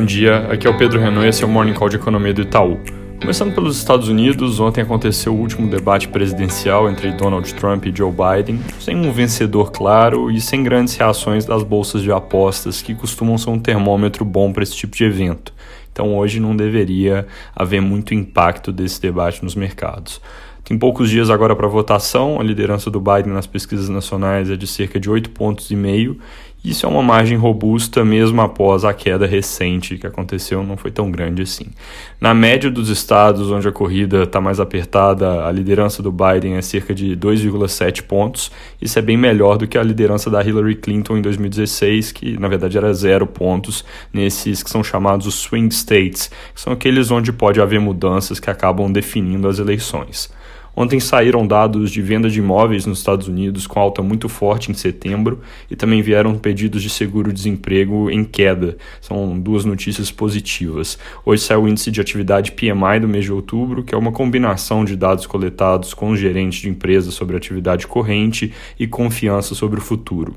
Bom dia, aqui é o Pedro Renault e esse é o Morning Call de Economia do Itaú. Começando pelos Estados Unidos, ontem aconteceu o último debate presidencial entre Donald Trump e Joe Biden, sem um vencedor claro e sem grandes reações das bolsas de apostas, que costumam ser um termômetro bom para esse tipo de evento. Então hoje não deveria haver muito impacto desse debate nos mercados. Tem poucos dias agora para votação, a liderança do Biden nas pesquisas nacionais é de cerca de 8 pontos e meio. Isso é uma margem robusta mesmo após a queda recente que aconteceu, não foi tão grande assim. Na média dos estados onde a corrida está mais apertada, a liderança do Biden é cerca de 2,7 pontos. Isso é bem melhor do que a liderança da Hillary Clinton em 2016, que na verdade era zero pontos nesses que são chamados os swing states, que são aqueles onde pode haver mudanças que acabam definindo as eleições. Ontem saíram dados de venda de imóveis nos Estados Unidos com alta muito forte em setembro e também vieram pedidos de seguro-desemprego em queda. São duas notícias positivas. Hoje saiu o índice de atividade PMI do mês de outubro, que é uma combinação de dados coletados com gerentes de empresas sobre atividade corrente e confiança sobre o futuro.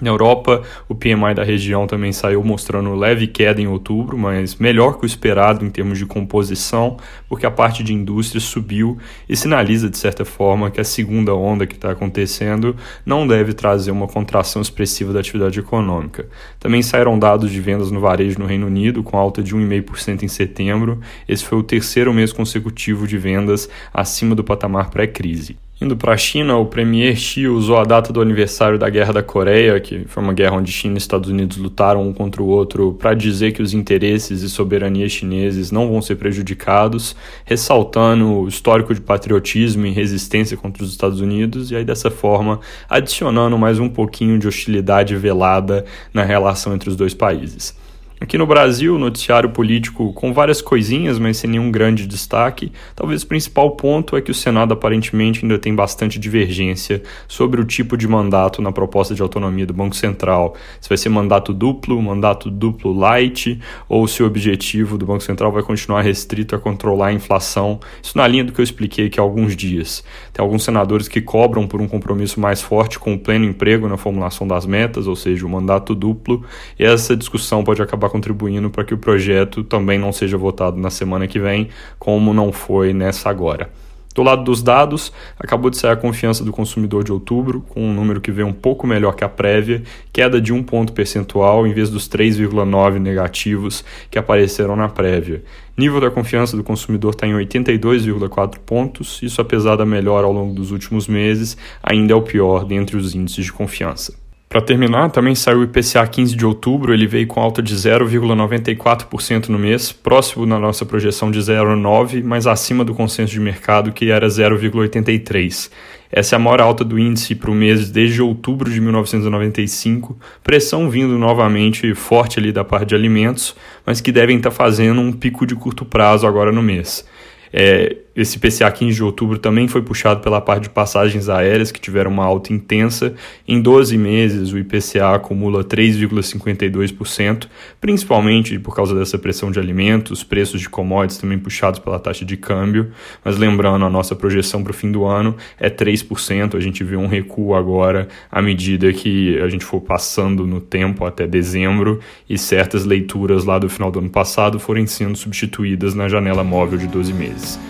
Na Europa, o PMI da região também saiu mostrando leve queda em outubro, mas melhor que o esperado em termos de composição, porque a parte de indústria subiu e sinaliza, de certa forma, que a segunda onda que está acontecendo não deve trazer uma contração expressiva da atividade econômica. Também saíram dados de vendas no varejo no Reino Unido, com alta de 1,5% em setembro. Esse foi o terceiro mês consecutivo de vendas acima do patamar pré-crise. Indo para a China, o premier Xi usou a data do aniversário da Guerra da Coreia, que foi uma guerra onde China e Estados Unidos lutaram um contra o outro, para dizer que os interesses e soberania chineses não vão ser prejudicados, ressaltando o histórico de patriotismo e resistência contra os Estados Unidos, e aí dessa forma adicionando mais um pouquinho de hostilidade velada na relação entre os dois países. Aqui no Brasil, noticiário político com várias coisinhas, mas sem nenhum grande destaque. Talvez o principal ponto é que o Senado aparentemente ainda tem bastante divergência sobre o tipo de mandato na proposta de autonomia do Banco Central. Se vai ser mandato duplo, mandato duplo light, ou se o objetivo do Banco Central vai continuar restrito a controlar a inflação. Isso na linha do que eu expliquei aqui há alguns dias. Tem alguns senadores que cobram por um compromisso mais forte com o pleno emprego na formulação das metas, ou seja, o mandato duplo, e essa discussão pode acabar contribuindo para que o projeto também não seja votado na semana que vem, como não foi nessa agora. Do lado dos dados, acabou de sair a confiança do consumidor de outubro, com um número que veio um pouco melhor que a prévia, queda de um ponto percentual em vez dos 3,9 negativos que apareceram na prévia. Nível da confiança do consumidor está em 82,4 pontos, isso apesar da melhora ao longo dos últimos meses, ainda é o pior dentre os índices de confiança. Para terminar, também saiu o IPCA 15 de outubro, ele veio com alta de 0,94% no mês, próximo da nossa projeção de 0,9%, mas acima do consenso de mercado, que era 0,83%. Essa é a maior alta do índice para o mês desde outubro de 1995, pressão vindo novamente forte ali da parte de alimentos, mas que devem estar fazendo um pico de curto prazo agora no mês. É, esse PCA 15 de outubro também foi puxado pela parte de passagens aéreas, que tiveram uma alta intensa. Em 12 meses, o IPCA acumula 3,52%, principalmente por causa dessa pressão de alimentos, preços de commodities também puxados pela taxa de câmbio. Mas lembrando, a nossa projeção para o fim do ano é 3%. A gente vê um recuo agora à medida que a gente for passando no tempo até dezembro e certas leituras lá do final do ano passado forem sendo substituídas na janela móvel de 12 meses.